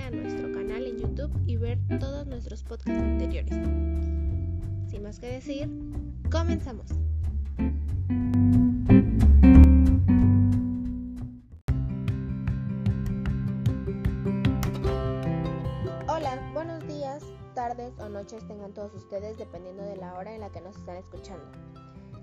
a nuestro canal en YouTube y ver todos nuestros podcasts anteriores. Sin más que decir, comenzamos. tardes o noches tengan todos ustedes dependiendo de la hora en la que nos están escuchando.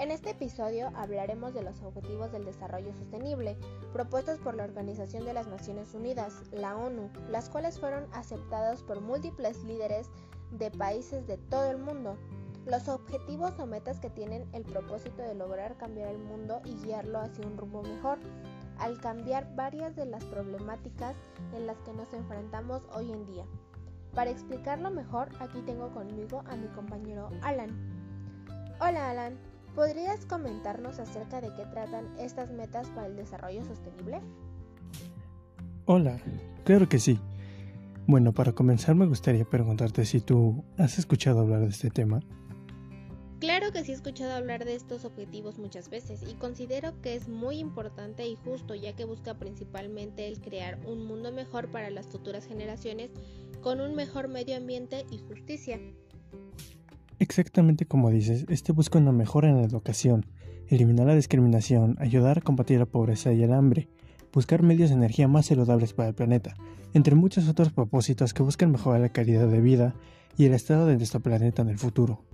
En este episodio hablaremos de los Objetivos del Desarrollo Sostenible propuestos por la Organización de las Naciones Unidas, la ONU, las cuales fueron aceptados por múltiples líderes de países de todo el mundo. Los objetivos o metas que tienen el propósito de lograr cambiar el mundo y guiarlo hacia un rumbo mejor, al cambiar varias de las problemáticas en las que nos enfrentamos hoy en día. Para explicarlo mejor, aquí tengo conmigo a mi compañero Alan. Hola Alan, ¿podrías comentarnos acerca de qué tratan estas metas para el desarrollo sostenible? Hola, claro que sí. Bueno, para comenzar me gustaría preguntarte si tú has escuchado hablar de este tema. Claro que sí he escuchado hablar de estos objetivos muchas veces y considero que es muy importante y justo ya que busca principalmente el crear un mundo mejor para las futuras generaciones con un mejor medio ambiente y justicia. Exactamente como dices, este busca una mejora en la educación, eliminar la discriminación, ayudar a combatir la pobreza y el hambre, buscar medios de energía más saludables para el planeta, entre muchos otros propósitos que buscan mejorar la calidad de vida y el estado de nuestro planeta en el futuro.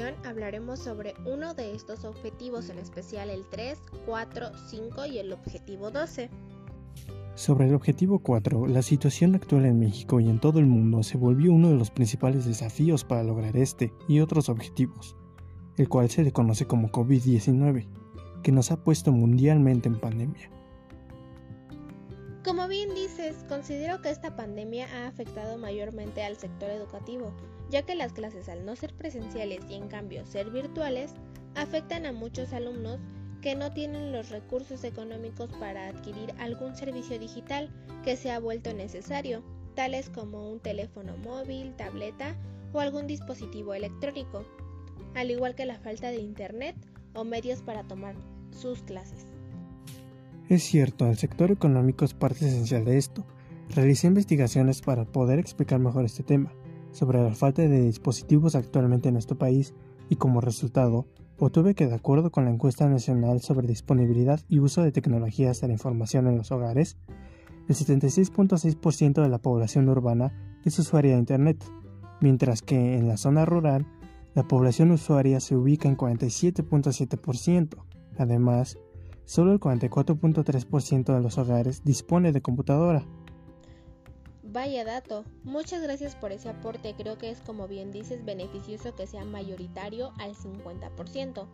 Hablaremos sobre uno de estos objetivos, en especial el 3, 4, 5 y el objetivo 12. Sobre el objetivo 4, la situación actual en México y en todo el mundo se volvió uno de los principales desafíos para lograr este y otros objetivos, el cual se le conoce como COVID-19, que nos ha puesto mundialmente en pandemia. Como bien dices, considero que esta pandemia ha afectado mayormente al sector educativo, ya que las clases al no ser presenciales y en cambio ser virtuales, afectan a muchos alumnos que no tienen los recursos económicos para adquirir algún servicio digital que se ha vuelto necesario, tales como un teléfono móvil, tableta o algún dispositivo electrónico, al igual que la falta de internet o medios para tomar sus clases. Es cierto, el sector económico es parte esencial de esto. Realicé investigaciones para poder explicar mejor este tema, sobre la falta de dispositivos actualmente en nuestro país y como resultado, obtuve que de acuerdo con la encuesta nacional sobre disponibilidad y uso de tecnologías de la información en los hogares, el 76.6% de la población urbana es usuaria de Internet, mientras que en la zona rural la población usuaria se ubica en 47.7%. Además, Solo el 44.3% de los hogares dispone de computadora. Vaya dato. Muchas gracias por ese aporte. Creo que es como bien dices beneficioso que sea mayoritario al 50%.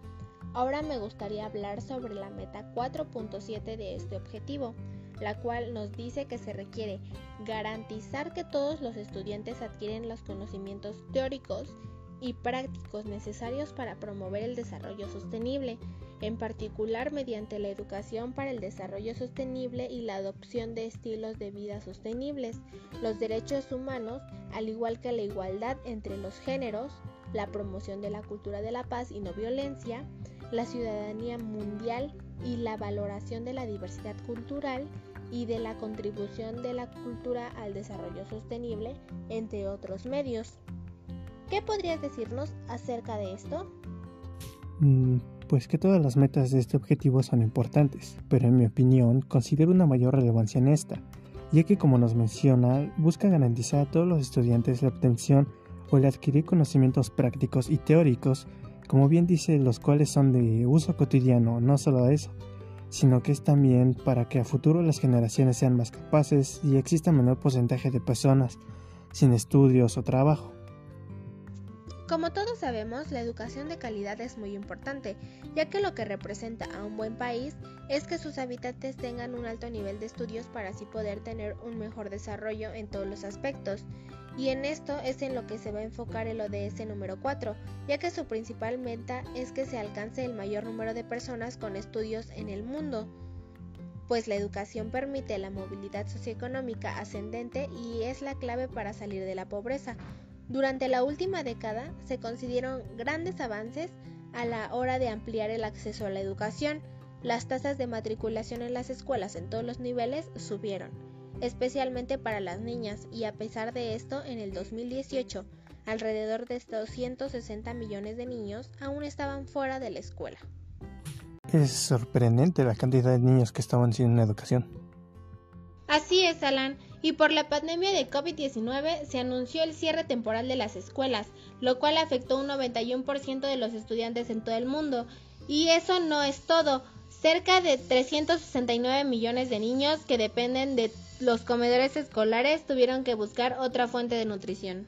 Ahora me gustaría hablar sobre la meta 4.7 de este objetivo, la cual nos dice que se requiere garantizar que todos los estudiantes adquieren los conocimientos teóricos y prácticos necesarios para promover el desarrollo sostenible en particular mediante la educación para el desarrollo sostenible y la adopción de estilos de vida sostenibles, los derechos humanos, al igual que la igualdad entre los géneros, la promoción de la cultura de la paz y no violencia, la ciudadanía mundial y la valoración de la diversidad cultural y de la contribución de la cultura al desarrollo sostenible, entre otros medios. ¿Qué podrías decirnos acerca de esto? Pues que todas las metas de este objetivo son importantes, pero en mi opinión considero una mayor relevancia en esta, ya que como nos menciona, busca garantizar a todos los estudiantes la obtención o el adquirir conocimientos prácticos y teóricos, como bien dice, los cuales son de uso cotidiano, no solo eso, sino que es también para que a futuro las generaciones sean más capaces y exista menor porcentaje de personas sin estudios o trabajo. Como todos sabemos, la educación de calidad es muy importante, ya que lo que representa a un buen país es que sus habitantes tengan un alto nivel de estudios para así poder tener un mejor desarrollo en todos los aspectos. Y en esto es en lo que se va a enfocar el ODS número 4, ya que su principal meta es que se alcance el mayor número de personas con estudios en el mundo pues la educación permite la movilidad socioeconómica ascendente y es la clave para salir de la pobreza. Durante la última década se consiguieron grandes avances a la hora de ampliar el acceso a la educación. Las tasas de matriculación en las escuelas en todos los niveles subieron, especialmente para las niñas, y a pesar de esto, en el 2018, alrededor de 260 millones de niños aún estaban fuera de la escuela. Es sorprendente la cantidad de niños que estaban sin educación. Así es, Alan. Y por la pandemia de COVID-19 se anunció el cierre temporal de las escuelas, lo cual afectó un 91% de los estudiantes en todo el mundo. Y eso no es todo. Cerca de 369 millones de niños que dependen de los comedores escolares tuvieron que buscar otra fuente de nutrición.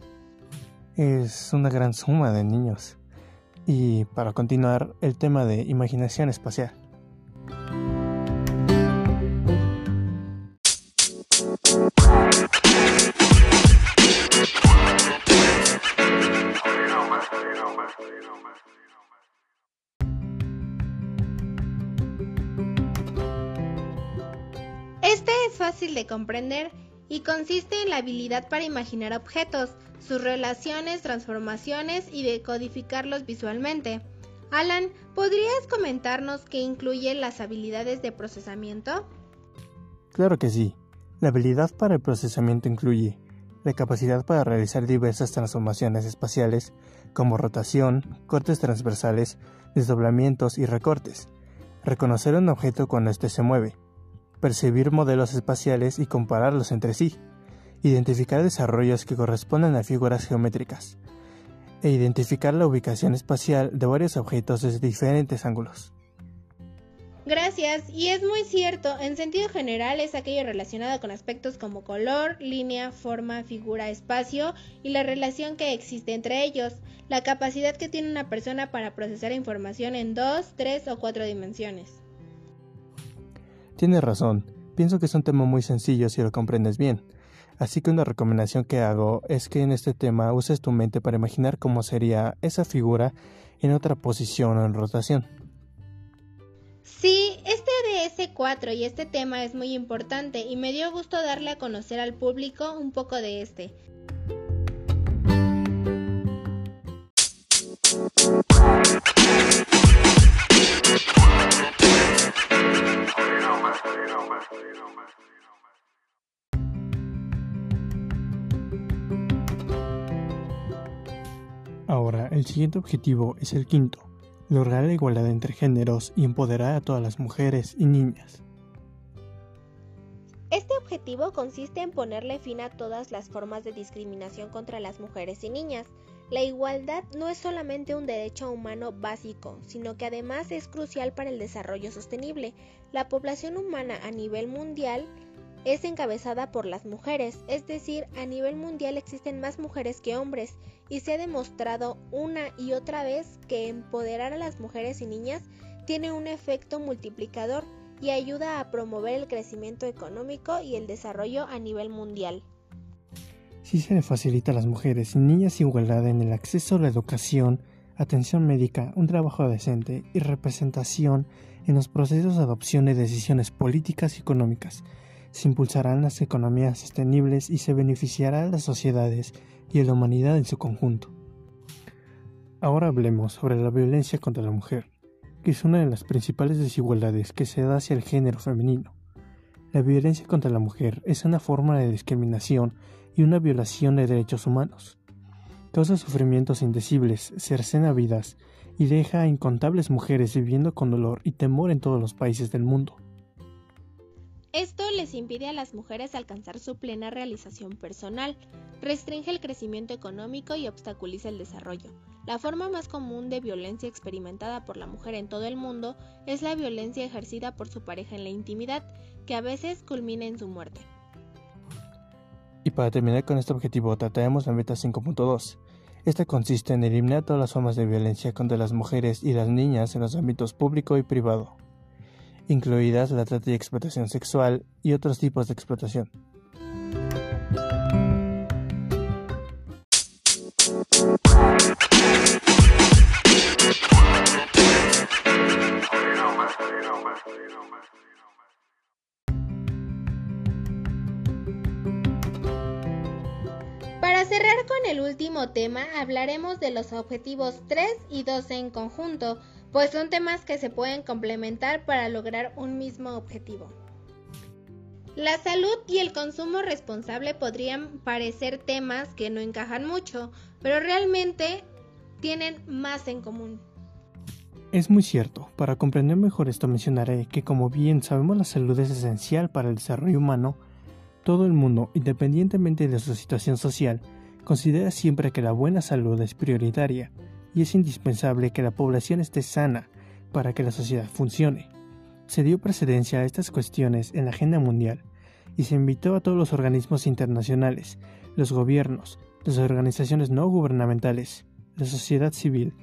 Es una gran suma de niños. Y para continuar, el tema de imaginación espacial. Comprender y consiste en la habilidad para imaginar objetos, sus relaciones, transformaciones y decodificarlos visualmente. Alan, ¿podrías comentarnos qué incluyen las habilidades de procesamiento? Claro que sí. La habilidad para el procesamiento incluye la capacidad para realizar diversas transformaciones espaciales como rotación, cortes transversales, desdoblamientos y recortes, reconocer un objeto cuando éste se mueve, percibir modelos espaciales y compararlos entre sí, identificar desarrollos que corresponden a figuras geométricas, e identificar la ubicación espacial de varios objetos desde diferentes ángulos. Gracias, y es muy cierto, en sentido general es aquello relacionado con aspectos como color, línea, forma, figura, espacio y la relación que existe entre ellos, la capacidad que tiene una persona para procesar información en dos, tres o cuatro dimensiones. Tienes razón, pienso que es un tema muy sencillo si lo comprendes bien, Así que una recomendación que hago es que en este tema uses tu mente para imaginar cómo sería esa figura en otra posición o en rotación. Sí, este DS4 y este tema es muy importante y me dio gusto darle a conocer al público un poco de este. Siguiente objetivo es el quinto, lograr la igualdad entre géneros y empoderar a todas las mujeres y niñas. Este objetivo consiste en ponerle fin a todas las formas de discriminación contra las mujeres y niñas. La igualdad no es solamente un derecho humano básico, sino que además es crucial para el desarrollo sostenible. La población humana a nivel mundial es encabezada por las mujeres, es decir, a nivel mundial existen más mujeres que hombres y se ha demostrado una y otra vez que empoderar a las mujeres y niñas tiene un efecto multiplicador y ayuda a promover el crecimiento económico y el desarrollo a nivel mundial. Si se le facilita a las mujeres y niñas igualdad en el acceso a la educación, atención médica, un trabajo decente y representación en los procesos de adopción de decisiones políticas y económicas, se impulsarán las economías sostenibles y se beneficiará a las sociedades y a la humanidad en su conjunto. Ahora hablemos sobre la violencia contra la mujer, que es una de las principales desigualdades que se da hacia el género femenino. La violencia contra la mujer es una forma de discriminación y una violación de derechos humanos. Causa sufrimientos indecibles, cercena vidas y deja a incontables mujeres viviendo con dolor y temor en todos los países del mundo. Esto les impide a las mujeres alcanzar su plena realización personal, restringe el crecimiento económico y obstaculiza el desarrollo. La forma más común de violencia experimentada por la mujer en todo el mundo es la violencia ejercida por su pareja en la intimidad, que a veces culmina en su muerte. Y para terminar con este objetivo, trataremos la meta 5.2. Esta consiste en eliminar todas las formas de violencia contra las mujeres y las niñas en los ámbitos público y privado, incluidas la trata y explotación sexual y otros tipos de explotación. Para cerrar con el último tema, hablaremos de los objetivos 3 y 12 en conjunto, pues son temas que se pueden complementar para lograr un mismo objetivo. La salud y el consumo responsable podrían parecer temas que no encajan mucho, pero realmente tienen más en común. Es muy cierto. Para comprender mejor esto mencionaré que como bien sabemos la salud es esencial para el desarrollo humano, todo el mundo, independientemente de su situación social, considera siempre que la buena salud es prioritaria y es indispensable que la población esté sana para que la sociedad funcione. Se dio precedencia a estas cuestiones en la agenda mundial y se invitó a todos los organismos internacionales, los gobiernos, las organizaciones no gubernamentales, la sociedad civil,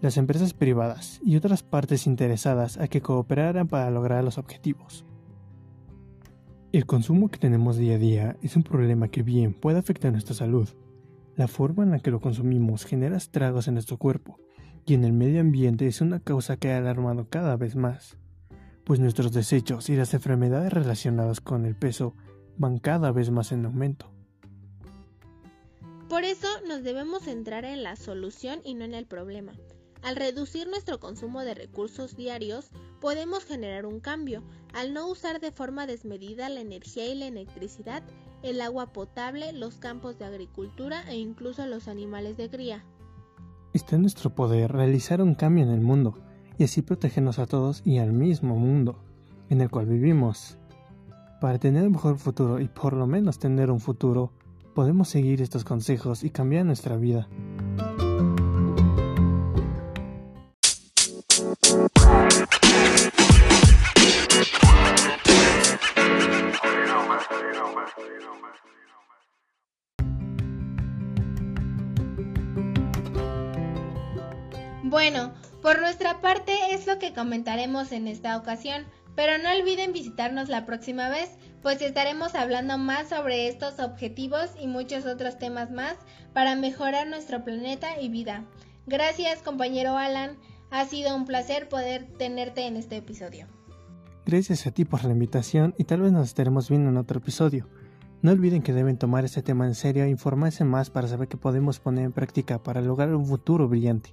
las empresas privadas y otras partes interesadas a que cooperaran para lograr los objetivos. El consumo que tenemos día a día es un problema que bien puede afectar nuestra salud. La forma en la que lo consumimos genera estragos en nuestro cuerpo y en el medio ambiente es una causa que ha alarmado cada vez más, pues nuestros desechos y las enfermedades relacionadas con el peso van cada vez más en aumento. Por eso nos debemos centrar en la solución y no en el problema. Al reducir nuestro consumo de recursos diarios, podemos generar un cambio, al no usar de forma desmedida la energía y la electricidad, el agua potable, los campos de agricultura e incluso los animales de cría. Está en nuestro poder realizar un cambio en el mundo y así protegernos a todos y al mismo mundo en el cual vivimos. Para tener un mejor futuro y por lo menos tener un futuro, podemos seguir estos consejos y cambiar nuestra vida. Comentaremos en esta ocasión, pero no olviden visitarnos la próxima vez, pues estaremos hablando más sobre estos objetivos y muchos otros temas más para mejorar nuestro planeta y vida. Gracias compañero Alan, ha sido un placer poder tenerte en este episodio. Gracias a ti por la invitación y tal vez nos estaremos viendo en otro episodio. No olviden que deben tomar este tema en serio e informarse más para saber qué podemos poner en práctica para lograr un futuro brillante.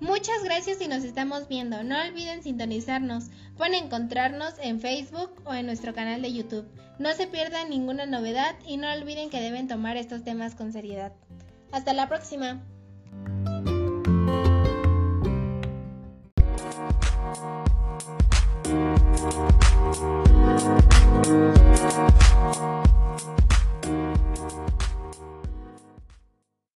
Muchas gracias y nos estamos viendo. No olviden sintonizarnos. Pueden encontrarnos en Facebook o en nuestro canal de YouTube. No se pierdan ninguna novedad y no olviden que deben tomar estos temas con seriedad. Hasta la próxima.